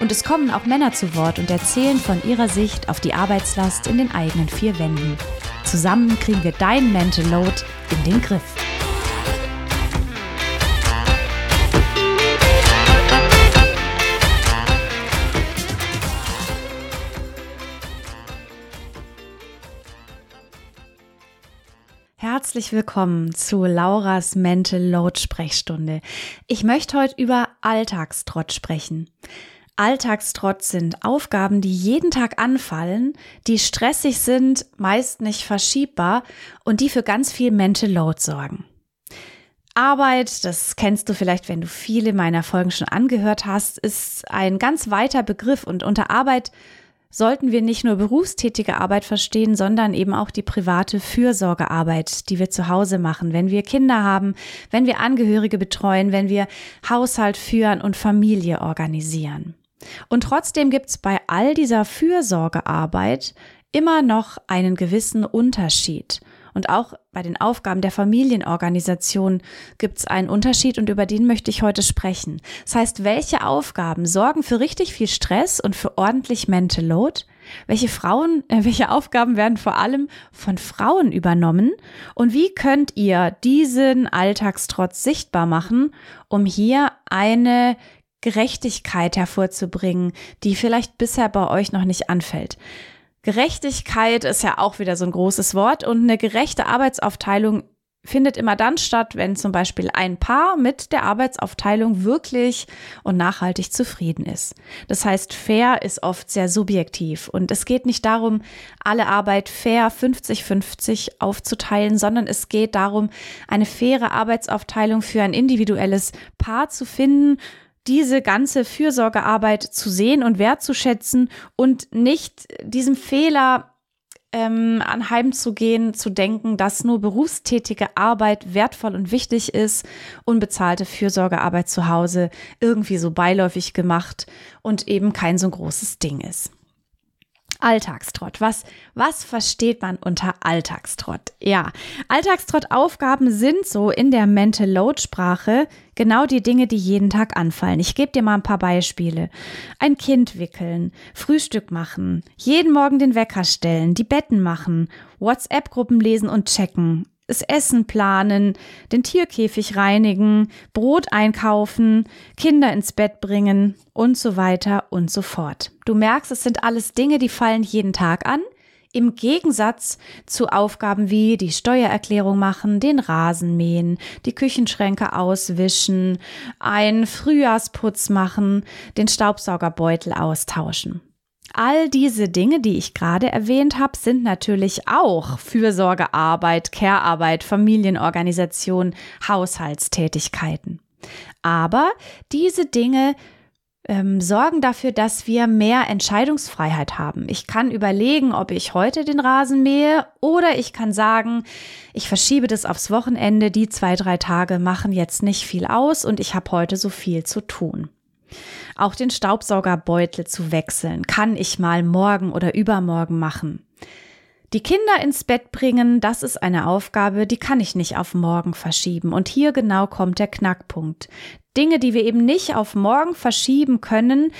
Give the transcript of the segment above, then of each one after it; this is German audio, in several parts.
Und es kommen auch Männer zu Wort und erzählen von ihrer Sicht auf die Arbeitslast in den eigenen vier Wänden. Zusammen kriegen wir dein Mental Load in den Griff. Herzlich willkommen zu Lauras Mental Load Sprechstunde. Ich möchte heute über Alltagstrott sprechen. Alltagstrott sind Aufgaben, die jeden Tag anfallen, die stressig sind, meist nicht verschiebbar und die für ganz viel Mental Load sorgen. Arbeit, das kennst du vielleicht, wenn du viele meiner Folgen schon angehört hast, ist ein ganz weiter Begriff und unter Arbeit sollten wir nicht nur berufstätige Arbeit verstehen, sondern eben auch die private Fürsorgearbeit, die wir zu Hause machen, wenn wir Kinder haben, wenn wir Angehörige betreuen, wenn wir Haushalt führen und Familie organisieren. Und trotzdem gibt's bei all dieser Fürsorgearbeit immer noch einen gewissen Unterschied. Und auch bei den Aufgaben der Familienorganisation gibt es einen Unterschied und über den möchte ich heute sprechen. Das heißt, welche Aufgaben sorgen für richtig viel Stress und für ordentlich Mental Load? Welche Frauen, äh, welche Aufgaben werden vor allem von Frauen übernommen? Und wie könnt ihr diesen Alltagstrotz sichtbar machen, um hier eine Gerechtigkeit hervorzubringen, die vielleicht bisher bei euch noch nicht anfällt? Gerechtigkeit ist ja auch wieder so ein großes Wort und eine gerechte Arbeitsaufteilung findet immer dann statt, wenn zum Beispiel ein Paar mit der Arbeitsaufteilung wirklich und nachhaltig zufrieden ist. Das heißt, fair ist oft sehr subjektiv und es geht nicht darum, alle Arbeit fair 50-50 aufzuteilen, sondern es geht darum, eine faire Arbeitsaufteilung für ein individuelles Paar zu finden, diese ganze Fürsorgearbeit zu sehen und wertzuschätzen und nicht diesem Fehler ähm, anheimzugehen, zu denken, dass nur berufstätige Arbeit wertvoll und wichtig ist, unbezahlte Fürsorgearbeit zu Hause irgendwie so beiläufig gemacht und eben kein so großes Ding ist. Alltagstrott. Was, was versteht man unter Alltagstrott? Ja, Alltagstrott-Aufgaben sind so in der Mental Load Sprache genau die Dinge, die jeden Tag anfallen. Ich gebe dir mal ein paar Beispiele. Ein Kind wickeln, Frühstück machen, jeden Morgen den Wecker stellen, die Betten machen, WhatsApp-Gruppen lesen und checken, das Essen planen, den Tierkäfig reinigen, Brot einkaufen, Kinder ins Bett bringen und so weiter und so fort. Du merkst, es sind alles Dinge, die fallen jeden Tag an. Im Gegensatz zu Aufgaben wie die Steuererklärung machen, den Rasen mähen, die Küchenschränke auswischen, einen Frühjahrsputz machen, den Staubsaugerbeutel austauschen. All diese Dinge, die ich gerade erwähnt habe, sind natürlich auch Fürsorgearbeit, Care-Arbeit, Familienorganisation, Haushaltstätigkeiten. Aber diese Dinge ähm, sorgen dafür, dass wir mehr Entscheidungsfreiheit haben. Ich kann überlegen, ob ich heute den Rasen mähe oder ich kann sagen, ich verschiebe das aufs Wochenende. Die zwei, drei Tage machen jetzt nicht viel aus und ich habe heute so viel zu tun. Auch den Staubsaugerbeutel zu wechseln kann ich mal morgen oder übermorgen machen. Die Kinder ins Bett bringen, das ist eine Aufgabe, die kann ich nicht auf morgen verschieben. Und hier genau kommt der Knackpunkt. Dinge, die wir eben nicht auf morgen verschieben können,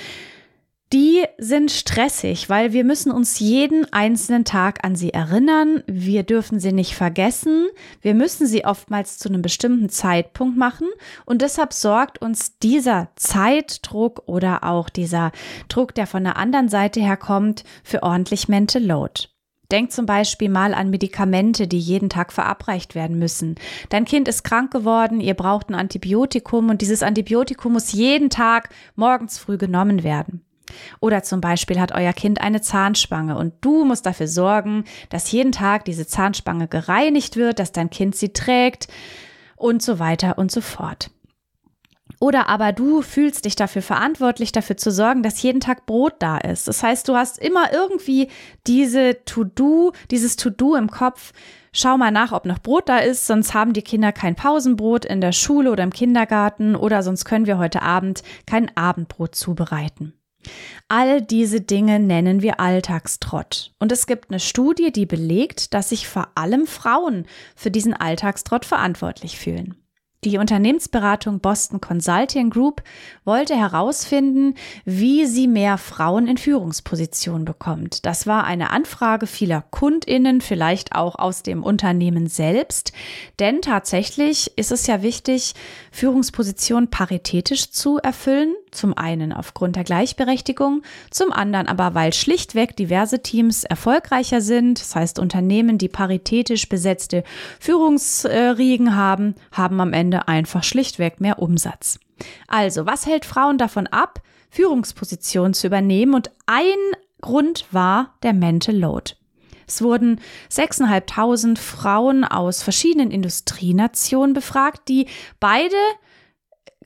die sind stressig, weil wir müssen uns jeden einzelnen Tag an sie erinnern. Wir dürfen sie nicht vergessen. Wir müssen sie oftmals zu einem bestimmten Zeitpunkt machen. Und deshalb sorgt uns dieser Zeitdruck oder auch dieser Druck, der von der anderen Seite herkommt, für ordentlich Mental Load. Denk zum Beispiel mal an Medikamente, die jeden Tag verabreicht werden müssen. Dein Kind ist krank geworden, ihr braucht ein Antibiotikum und dieses Antibiotikum muss jeden Tag morgens früh genommen werden. Oder zum Beispiel hat euer Kind eine Zahnspange und du musst dafür sorgen, dass jeden Tag diese Zahnspange gereinigt wird, dass dein Kind sie trägt und so weiter und so fort. Oder aber du fühlst dich dafür verantwortlich, dafür zu sorgen, dass jeden Tag Brot da ist. Das heißt, du hast immer irgendwie diese To-Do, dieses To-Do im Kopf. Schau mal nach, ob noch Brot da ist, sonst haben die Kinder kein Pausenbrot in der Schule oder im Kindergarten oder sonst können wir heute Abend kein Abendbrot zubereiten. All diese Dinge nennen wir Alltagstrott. Und es gibt eine Studie, die belegt, dass sich vor allem Frauen für diesen Alltagstrott verantwortlich fühlen. Die Unternehmensberatung Boston Consulting Group wollte herausfinden, wie sie mehr Frauen in Führungspositionen bekommt. Das war eine Anfrage vieler Kundinnen, vielleicht auch aus dem Unternehmen selbst. Denn tatsächlich ist es ja wichtig, Führungspositionen paritätisch zu erfüllen. Zum einen aufgrund der Gleichberechtigung, zum anderen aber, weil schlichtweg diverse Teams erfolgreicher sind. Das heißt, Unternehmen, die paritätisch besetzte Führungsriegen haben, haben am Ende einfach schlichtweg mehr Umsatz. Also, was hält Frauen davon ab, Führungspositionen zu übernehmen? Und ein Grund war der Mental Load. Es wurden 6.500 Frauen aus verschiedenen Industrienationen befragt, die beide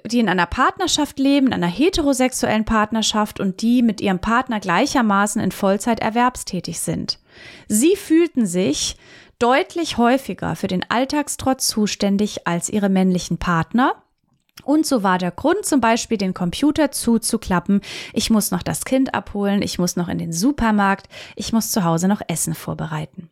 die in einer Partnerschaft leben, in einer heterosexuellen Partnerschaft und die mit ihrem Partner gleichermaßen in Vollzeit erwerbstätig sind. Sie fühlten sich deutlich häufiger für den Alltagstrotz zuständig als ihre männlichen Partner. Und so war der Grund zum Beispiel, den Computer zuzuklappen. Ich muss noch das Kind abholen, ich muss noch in den Supermarkt, ich muss zu Hause noch Essen vorbereiten.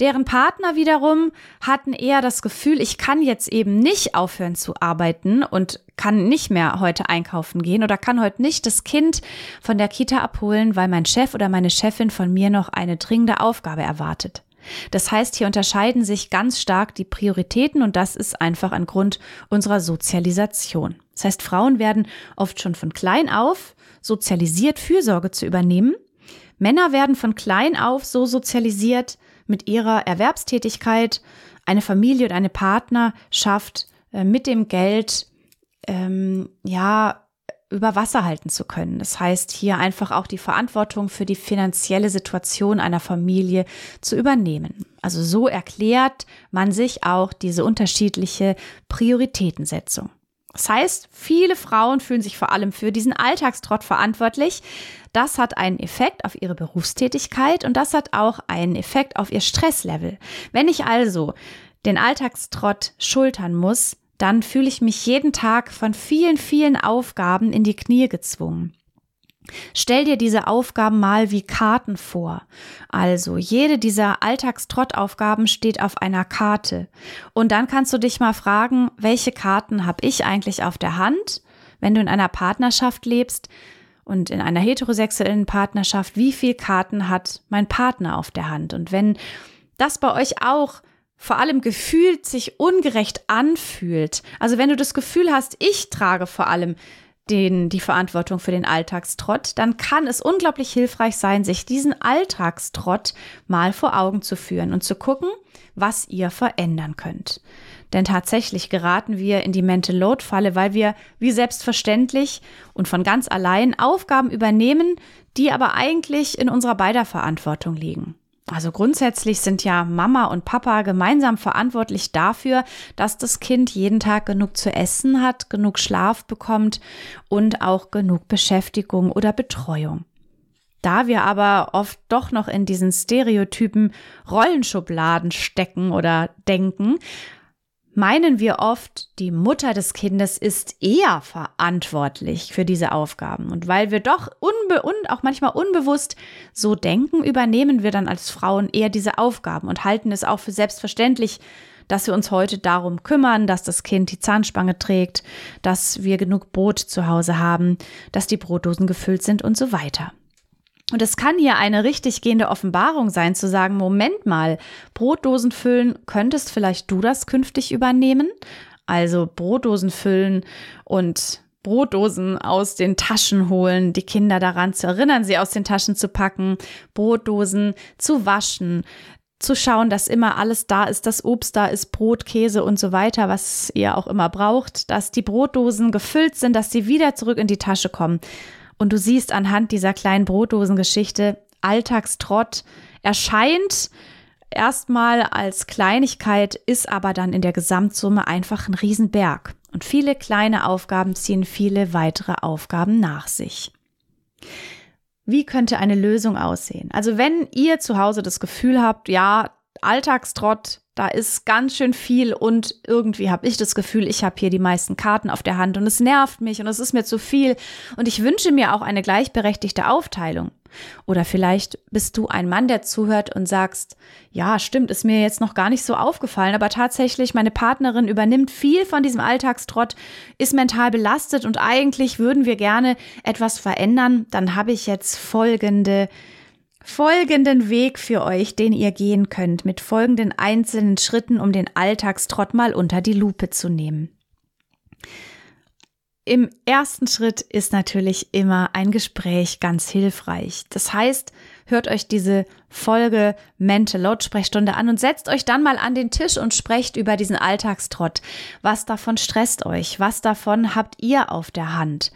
Deren Partner wiederum hatten eher das Gefühl, ich kann jetzt eben nicht aufhören zu arbeiten und kann nicht mehr heute einkaufen gehen oder kann heute nicht das Kind von der Kita abholen, weil mein Chef oder meine Chefin von mir noch eine dringende Aufgabe erwartet. Das heißt, hier unterscheiden sich ganz stark die Prioritäten und das ist einfach ein Grund unserer Sozialisation. Das heißt, Frauen werden oft schon von klein auf sozialisiert, Fürsorge zu übernehmen. Männer werden von klein auf so sozialisiert, mit ihrer Erwerbstätigkeit eine Familie und eine Partnerschaft äh, mit dem Geld ähm, ja über Wasser halten zu können. Das heißt, hier einfach auch die Verantwortung für die finanzielle Situation einer Familie zu übernehmen. Also so erklärt man sich auch diese unterschiedliche Prioritätensetzung. Das heißt, viele Frauen fühlen sich vor allem für diesen Alltagstrott verantwortlich. Das hat einen Effekt auf ihre Berufstätigkeit und das hat auch einen Effekt auf ihr Stresslevel. Wenn ich also den Alltagstrott schultern muss, dann fühle ich mich jeden Tag von vielen, vielen Aufgaben in die Knie gezwungen. Stell dir diese Aufgaben mal wie Karten vor. Also jede dieser Alltagstrottaufgaben steht auf einer Karte. Und dann kannst du dich mal fragen, welche Karten habe ich eigentlich auf der Hand, wenn du in einer Partnerschaft lebst und in einer heterosexuellen Partnerschaft, wie viele Karten hat mein Partner auf der Hand? Und wenn das bei euch auch vor allem gefühlt sich ungerecht anfühlt. Also wenn du das Gefühl hast, ich trage vor allem den, die Verantwortung für den Alltagstrott, dann kann es unglaublich hilfreich sein, sich diesen Alltagstrott mal vor Augen zu führen und zu gucken, was ihr verändern könnt. Denn tatsächlich geraten wir in die Mental Load Falle, weil wir wie selbstverständlich und von ganz allein Aufgaben übernehmen, die aber eigentlich in unserer beider Verantwortung liegen. Also grundsätzlich sind ja Mama und Papa gemeinsam verantwortlich dafür, dass das Kind jeden Tag genug zu essen hat, genug Schlaf bekommt und auch genug Beschäftigung oder Betreuung. Da wir aber oft doch noch in diesen Stereotypen Rollenschubladen stecken oder denken, meinen wir oft, die Mutter des Kindes ist eher verantwortlich für diese Aufgaben. Und weil wir doch unbe und auch manchmal unbewusst so denken, übernehmen wir dann als Frauen eher diese Aufgaben und halten es auch für selbstverständlich, dass wir uns heute darum kümmern, dass das Kind die Zahnspange trägt, dass wir genug Brot zu Hause haben, dass die Brotdosen gefüllt sind und so weiter. Und es kann hier eine richtig gehende Offenbarung sein, zu sagen, Moment mal, Brotdosen füllen, könntest vielleicht du das künftig übernehmen? Also Brotdosen füllen und Brotdosen aus den Taschen holen, die Kinder daran zu erinnern, sie aus den Taschen zu packen, Brotdosen zu waschen, zu schauen, dass immer alles da ist, dass Obst da ist, Brot, Käse und so weiter, was ihr auch immer braucht, dass die Brotdosen gefüllt sind, dass sie wieder zurück in die Tasche kommen. Und du siehst anhand dieser kleinen Brotdosengeschichte, Alltagstrott erscheint erstmal als Kleinigkeit, ist aber dann in der Gesamtsumme einfach ein Riesenberg. Und viele kleine Aufgaben ziehen viele weitere Aufgaben nach sich. Wie könnte eine Lösung aussehen? Also wenn ihr zu Hause das Gefühl habt, ja, Alltagstrott, da ist ganz schön viel und irgendwie habe ich das Gefühl, ich habe hier die meisten Karten auf der Hand und es nervt mich und es ist mir zu viel und ich wünsche mir auch eine gleichberechtigte Aufteilung. Oder vielleicht bist du ein Mann, der zuhört und sagst, ja, stimmt, ist mir jetzt noch gar nicht so aufgefallen, aber tatsächlich, meine Partnerin übernimmt viel von diesem Alltagstrott, ist mental belastet und eigentlich würden wir gerne etwas verändern. Dann habe ich jetzt folgende folgenden Weg für euch, den ihr gehen könnt, mit folgenden einzelnen Schritten, um den Alltagstrott mal unter die Lupe zu nehmen. Im ersten Schritt ist natürlich immer ein Gespräch ganz hilfreich. Das heißt, hört euch diese Folge Mental Load Sprechstunde an und setzt euch dann mal an den Tisch und sprecht über diesen Alltagstrott. Was davon stresst euch? Was davon habt ihr auf der Hand?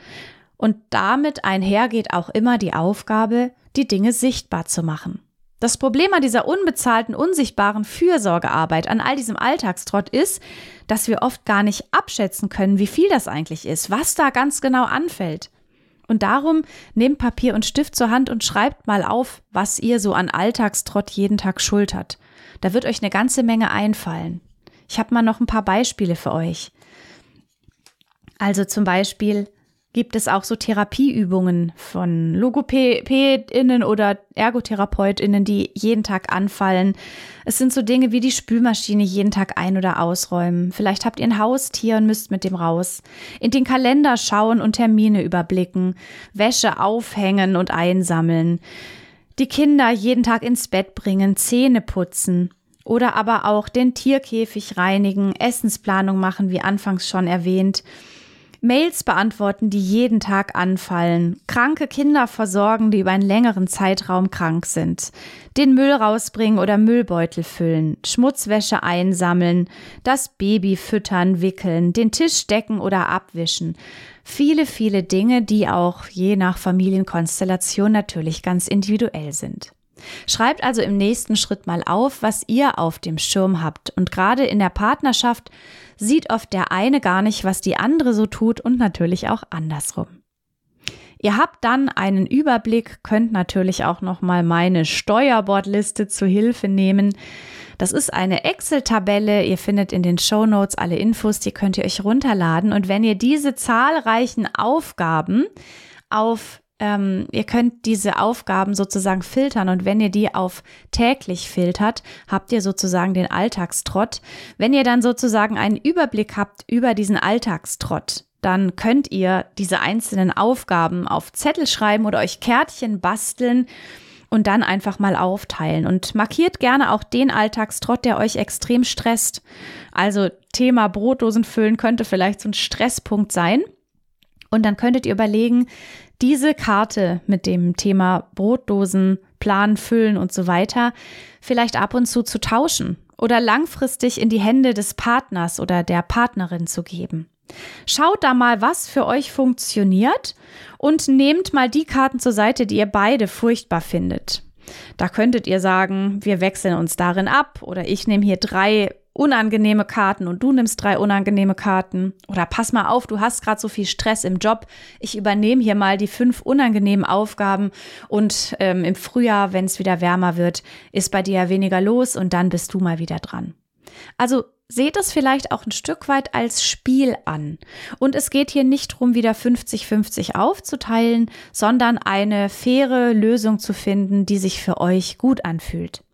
Und damit einhergeht auch immer die Aufgabe, die Dinge sichtbar zu machen. Das Problem an dieser unbezahlten, unsichtbaren Fürsorgearbeit, an all diesem Alltagstrott ist, dass wir oft gar nicht abschätzen können, wie viel das eigentlich ist, was da ganz genau anfällt. Und darum nehmt Papier und Stift zur Hand und schreibt mal auf, was ihr so an Alltagstrott jeden Tag schultert. Da wird euch eine ganze Menge einfallen. Ich habe mal noch ein paar Beispiele für euch. Also zum Beispiel gibt es auch so Therapieübungen von LogopädInnen oder ErgotherapeutInnen, die jeden Tag anfallen. Es sind so Dinge wie die Spülmaschine jeden Tag ein- oder ausräumen. Vielleicht habt ihr ein Haustier und müsst mit dem raus. In den Kalender schauen und Termine überblicken. Wäsche aufhängen und einsammeln. Die Kinder jeden Tag ins Bett bringen, Zähne putzen. Oder aber auch den Tierkäfig reinigen, Essensplanung machen, wie anfangs schon erwähnt. Mails beantworten, die jeden Tag anfallen, kranke Kinder versorgen, die über einen längeren Zeitraum krank sind, den Müll rausbringen oder Müllbeutel füllen, Schmutzwäsche einsammeln, das Baby füttern, wickeln, den Tisch decken oder abwischen. Viele, viele Dinge, die auch je nach Familienkonstellation natürlich ganz individuell sind. Schreibt also im nächsten Schritt mal auf, was ihr auf dem Schirm habt. Und gerade in der Partnerschaft sieht oft der eine gar nicht, was die andere so tut und natürlich auch andersrum. Ihr habt dann einen Überblick, könnt natürlich auch noch mal meine Steuerbordliste zu Hilfe nehmen. Das ist eine Excel-Tabelle. Ihr findet in den Show Notes alle Infos, die könnt ihr euch runterladen. Und wenn ihr diese zahlreichen Aufgaben auf ähm, ihr könnt diese Aufgaben sozusagen filtern und wenn ihr die auf täglich filtert, habt ihr sozusagen den Alltagstrott. Wenn ihr dann sozusagen einen Überblick habt über diesen Alltagstrott, dann könnt ihr diese einzelnen Aufgaben auf Zettel schreiben oder euch Kärtchen basteln und dann einfach mal aufteilen und markiert gerne auch den Alltagstrott, der euch extrem stresst. Also Thema Brotdosen füllen könnte vielleicht so ein Stresspunkt sein. Und dann könntet ihr überlegen, diese Karte mit dem Thema Brotdosen, Plan, Füllen und so weiter vielleicht ab und zu zu tauschen oder langfristig in die Hände des Partners oder der Partnerin zu geben. Schaut da mal, was für euch funktioniert und nehmt mal die Karten zur Seite, die ihr beide furchtbar findet. Da könntet ihr sagen, wir wechseln uns darin ab oder ich nehme hier drei unangenehme Karten und du nimmst drei unangenehme Karten. Oder pass mal auf, du hast gerade so viel Stress im Job. Ich übernehme hier mal die fünf unangenehmen Aufgaben und ähm, im Frühjahr, wenn es wieder wärmer wird, ist bei dir ja weniger los und dann bist du mal wieder dran. Also seht es vielleicht auch ein Stück weit als Spiel an. Und es geht hier nicht darum, wieder 50-50 aufzuteilen, sondern eine faire Lösung zu finden, die sich für euch gut anfühlt.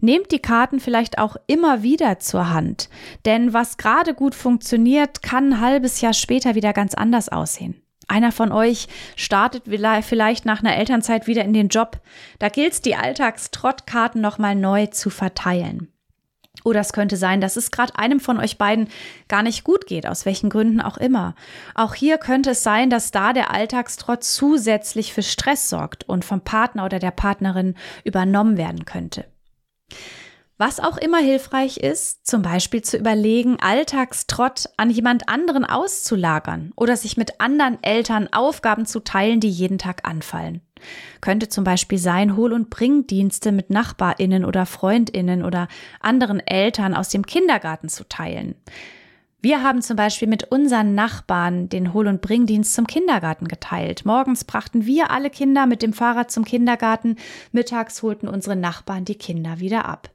Nehmt die Karten vielleicht auch immer wieder zur Hand, denn was gerade gut funktioniert, kann ein halbes Jahr später wieder ganz anders aussehen. Einer von euch startet vielleicht nach einer Elternzeit wieder in den Job. Da gilt es, die Alltagstrottkarten nochmal neu zu verteilen. Oder es könnte sein, dass es gerade einem von euch beiden gar nicht gut geht, aus welchen Gründen auch immer. Auch hier könnte es sein, dass da der Alltagstrott zusätzlich für Stress sorgt und vom Partner oder der Partnerin übernommen werden könnte. Was auch immer hilfreich ist, zum Beispiel zu überlegen, Alltagstrott an jemand anderen auszulagern oder sich mit anderen Eltern Aufgaben zu teilen, die jeden Tag anfallen. Könnte zum Beispiel sein, Hol- und Bringdienste mit NachbarInnen oder FreundInnen oder anderen Eltern aus dem Kindergarten zu teilen. Wir haben zum Beispiel mit unseren Nachbarn den Hol- und Bringdienst zum Kindergarten geteilt. Morgens brachten wir alle Kinder mit dem Fahrrad zum Kindergarten, mittags holten unsere Nachbarn die Kinder wieder ab.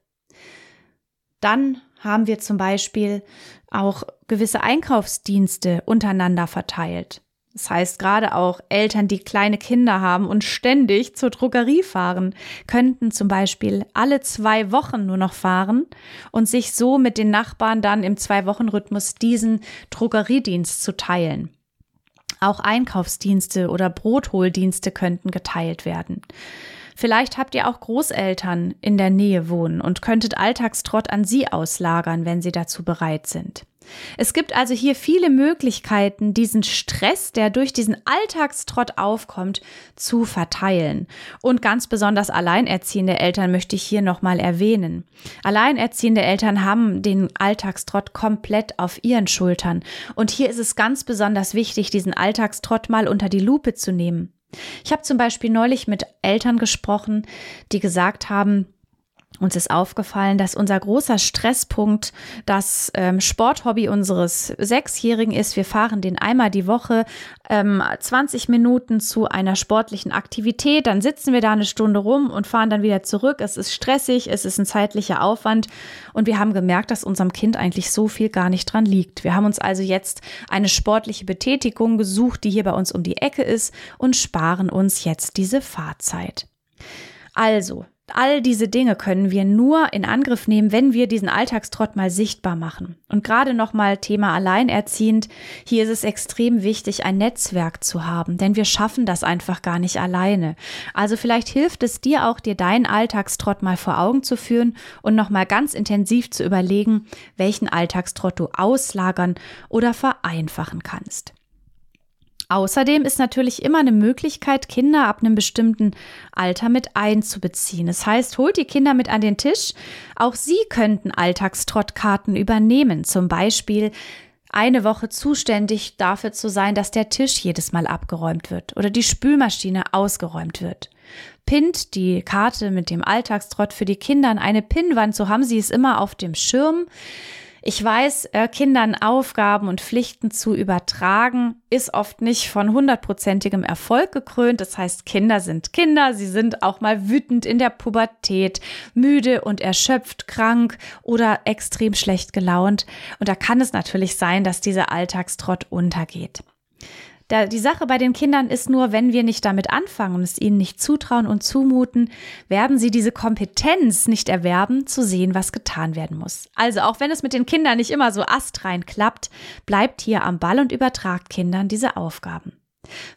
Dann haben wir zum Beispiel auch gewisse Einkaufsdienste untereinander verteilt. Das heißt, gerade auch Eltern, die kleine Kinder haben und ständig zur Drogerie fahren, könnten zum Beispiel alle zwei Wochen nur noch fahren und sich so mit den Nachbarn dann im Zwei-Wochen-Rhythmus diesen Drogeriedienst zu teilen. Auch Einkaufsdienste oder Brotholdienste könnten geteilt werden. Vielleicht habt ihr auch Großeltern in der Nähe wohnen und könntet Alltagstrott an sie auslagern, wenn sie dazu bereit sind. Es gibt also hier viele Möglichkeiten, diesen Stress, der durch diesen Alltagstrott aufkommt, zu verteilen. Und ganz besonders alleinerziehende Eltern möchte ich hier nochmal erwähnen. Alleinerziehende Eltern haben den Alltagstrott komplett auf ihren Schultern. Und hier ist es ganz besonders wichtig, diesen Alltagstrott mal unter die Lupe zu nehmen. Ich habe zum Beispiel neulich mit Eltern gesprochen, die gesagt haben, uns ist aufgefallen, dass unser großer Stresspunkt das ähm, Sporthobby unseres Sechsjährigen ist. Wir fahren den einmal die Woche ähm, 20 Minuten zu einer sportlichen Aktivität. Dann sitzen wir da eine Stunde rum und fahren dann wieder zurück. Es ist stressig, es ist ein zeitlicher Aufwand. Und wir haben gemerkt, dass unserem Kind eigentlich so viel gar nicht dran liegt. Wir haben uns also jetzt eine sportliche Betätigung gesucht, die hier bei uns um die Ecke ist und sparen uns jetzt diese Fahrzeit. Also, All diese Dinge können wir nur in Angriff nehmen, wenn wir diesen Alltagstrott mal sichtbar machen. Und gerade nochmal Thema alleinerziehend. Hier ist es extrem wichtig, ein Netzwerk zu haben, denn wir schaffen das einfach gar nicht alleine. Also vielleicht hilft es dir auch, dir deinen Alltagstrott mal vor Augen zu führen und nochmal ganz intensiv zu überlegen, welchen Alltagstrott du auslagern oder vereinfachen kannst. Außerdem ist natürlich immer eine Möglichkeit, Kinder ab einem bestimmten Alter mit einzubeziehen. Das heißt, holt die Kinder mit an den Tisch. Auch sie könnten Alltagstrottkarten übernehmen. Zum Beispiel eine Woche zuständig dafür zu sein, dass der Tisch jedes Mal abgeräumt wird oder die Spülmaschine ausgeräumt wird. Pint die Karte mit dem Alltagstrott für die Kinder an eine Pinnwand, so haben sie es immer auf dem Schirm. Ich weiß, äh, Kindern Aufgaben und Pflichten zu übertragen, ist oft nicht von hundertprozentigem Erfolg gekrönt. Das heißt, Kinder sind Kinder, sie sind auch mal wütend in der Pubertät, müde und erschöpft, krank oder extrem schlecht gelaunt. Und da kann es natürlich sein, dass dieser Alltagstrott untergeht. Da, die Sache bei den Kindern ist nur, wenn wir nicht damit anfangen und es ihnen nicht zutrauen und zumuten, werden sie diese Kompetenz nicht erwerben, zu sehen, was getan werden muss. Also auch wenn es mit den Kindern nicht immer so astrein klappt, bleibt hier am Ball und übertragt Kindern diese Aufgaben.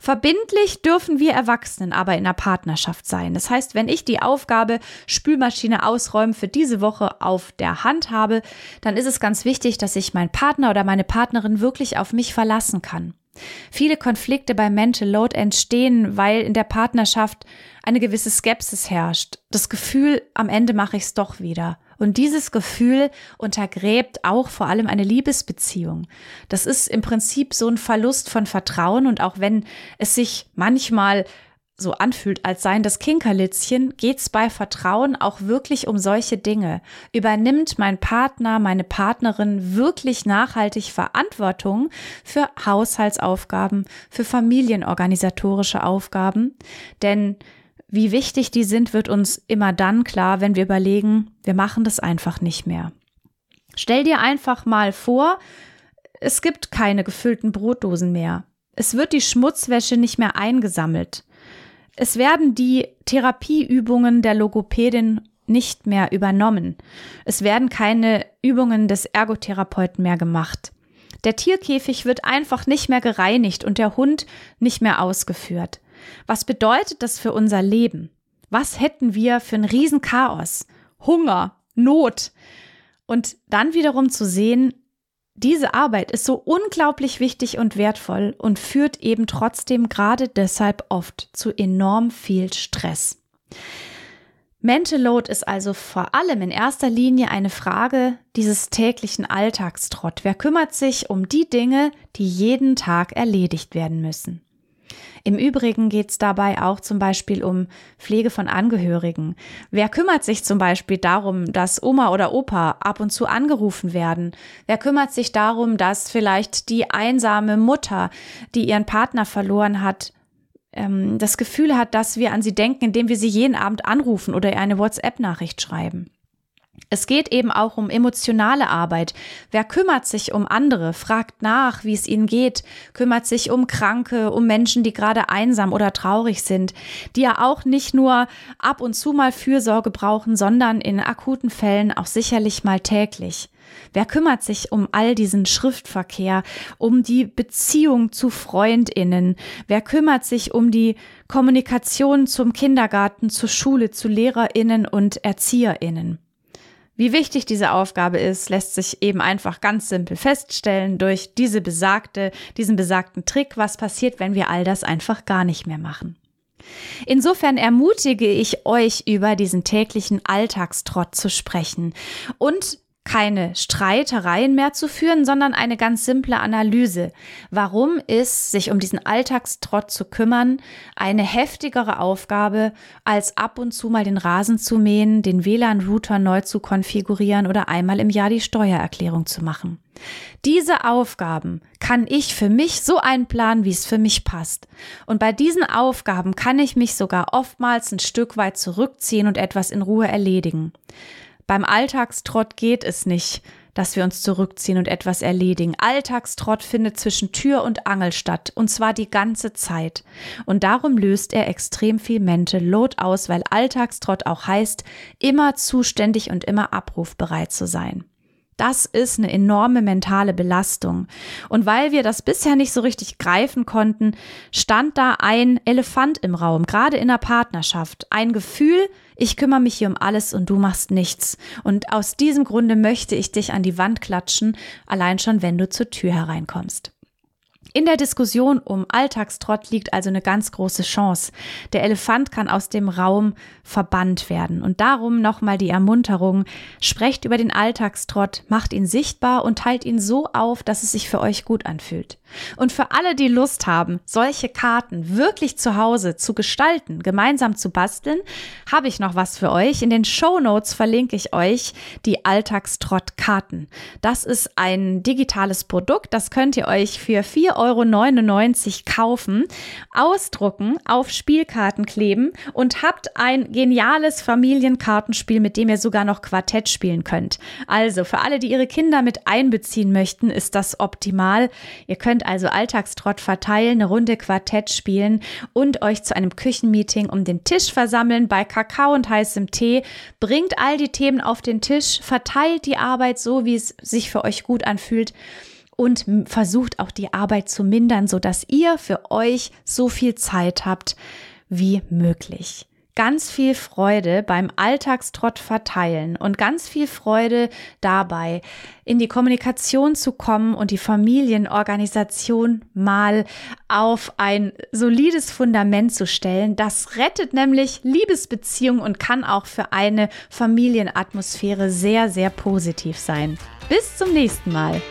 Verbindlich dürfen wir Erwachsenen aber in einer Partnerschaft sein. Das heißt, wenn ich die Aufgabe Spülmaschine ausräumen für diese Woche auf der Hand habe, dann ist es ganz wichtig, dass ich meinen Partner oder meine Partnerin wirklich auf mich verlassen kann. Viele Konflikte beim Mental Load entstehen, weil in der Partnerschaft eine gewisse Skepsis herrscht. Das Gefühl, am Ende mache ich es doch wieder. Und dieses Gefühl untergräbt auch vor allem eine Liebesbeziehung. Das ist im Prinzip so ein Verlust von Vertrauen und auch wenn es sich manchmal so anfühlt, als seien das Kinkerlitzchen, geht's bei Vertrauen auch wirklich um solche Dinge. Übernimmt mein Partner, meine Partnerin wirklich nachhaltig Verantwortung für Haushaltsaufgaben, für familienorganisatorische Aufgaben? Denn wie wichtig die sind, wird uns immer dann klar, wenn wir überlegen, wir machen das einfach nicht mehr. Stell dir einfach mal vor, es gibt keine gefüllten Brotdosen mehr. Es wird die Schmutzwäsche nicht mehr eingesammelt. Es werden die Therapieübungen der Logopädin nicht mehr übernommen. Es werden keine Übungen des Ergotherapeuten mehr gemacht. Der Tierkäfig wird einfach nicht mehr gereinigt und der Hund nicht mehr ausgeführt. Was bedeutet das für unser Leben? Was hätten wir für ein Riesenchaos? Hunger, Not. Und dann wiederum zu sehen, diese Arbeit ist so unglaublich wichtig und wertvoll und führt eben trotzdem gerade deshalb oft zu enorm viel Stress. Mental Load ist also vor allem in erster Linie eine Frage dieses täglichen Alltagstrott. Wer kümmert sich um die Dinge, die jeden Tag erledigt werden müssen? Im Übrigen geht es dabei auch zum Beispiel um Pflege von Angehörigen. Wer kümmert sich zum Beispiel darum, dass Oma oder Opa ab und zu angerufen werden? Wer kümmert sich darum, dass vielleicht die einsame Mutter, die ihren Partner verloren hat, ähm, das Gefühl hat, dass wir an sie denken, indem wir sie jeden Abend anrufen oder ihr eine WhatsApp-Nachricht schreiben? Es geht eben auch um emotionale Arbeit. Wer kümmert sich um andere, fragt nach, wie es ihnen geht, kümmert sich um Kranke, um Menschen, die gerade einsam oder traurig sind, die ja auch nicht nur ab und zu mal Fürsorge brauchen, sondern in akuten Fällen auch sicherlich mal täglich. Wer kümmert sich um all diesen Schriftverkehr, um die Beziehung zu Freundinnen? Wer kümmert sich um die Kommunikation zum Kindergarten, zur Schule, zu Lehrerinnen und Erzieherinnen? Wie wichtig diese Aufgabe ist, lässt sich eben einfach ganz simpel feststellen durch diese besagte, diesen besagten Trick, was passiert, wenn wir all das einfach gar nicht mehr machen. Insofern ermutige ich euch, über diesen täglichen Alltagstrott zu sprechen und keine Streitereien mehr zu führen, sondern eine ganz simple Analyse. Warum ist, sich um diesen Alltagstrott zu kümmern, eine heftigere Aufgabe, als ab und zu mal den Rasen zu mähen, den WLAN-Router neu zu konfigurieren oder einmal im Jahr die Steuererklärung zu machen? Diese Aufgaben kann ich für mich so einplanen, wie es für mich passt. Und bei diesen Aufgaben kann ich mich sogar oftmals ein Stück weit zurückziehen und etwas in Ruhe erledigen. Beim Alltagstrott geht es nicht, dass wir uns zurückziehen und etwas erledigen. Alltagstrott findet zwischen Tür und Angel statt, und zwar die ganze Zeit. Und darum löst er extrem viel Mental Load aus, weil Alltagstrott auch heißt, immer zuständig und immer abrufbereit zu sein. Das ist eine enorme mentale Belastung. Und weil wir das bisher nicht so richtig greifen konnten, stand da ein Elefant im Raum, gerade in der Partnerschaft. Ein Gefühl, ich kümmere mich hier um alles und du machst nichts. Und aus diesem Grunde möchte ich dich an die Wand klatschen, allein schon, wenn du zur Tür hereinkommst. In der Diskussion um Alltagstrott liegt also eine ganz große Chance. Der Elefant kann aus dem Raum verbannt werden. Und darum nochmal die Ermunterung, sprecht über den Alltagstrott, macht ihn sichtbar und teilt ihn so auf, dass es sich für euch gut anfühlt. Und für alle, die Lust haben, solche Karten wirklich zu Hause zu gestalten, gemeinsam zu basteln, habe ich noch was für euch. In den Show Notes verlinke ich euch die Alltagstrott-Karten. Das ist ein digitales Produkt, das könnt ihr euch für 4,99 Euro kaufen, ausdrucken, auf Spielkarten kleben und habt ein geniales Familienkartenspiel, mit dem ihr sogar noch Quartett spielen könnt. Also für alle, die ihre Kinder mit einbeziehen möchten, ist das optimal. Ihr könnt also Alltagstrott verteilen, eine Runde Quartett spielen und euch zu einem Küchenmeeting um den Tisch versammeln bei Kakao und heißem Tee. Bringt all die Themen auf den Tisch, verteilt die Arbeit so, wie es sich für euch gut anfühlt und versucht auch die Arbeit zu mindern, sodass ihr für euch so viel Zeit habt wie möglich ganz viel Freude beim Alltagstrott verteilen und ganz viel Freude dabei, in die Kommunikation zu kommen und die Familienorganisation mal auf ein solides Fundament zu stellen. Das rettet nämlich Liebesbeziehungen und kann auch für eine Familienatmosphäre sehr, sehr positiv sein. Bis zum nächsten Mal.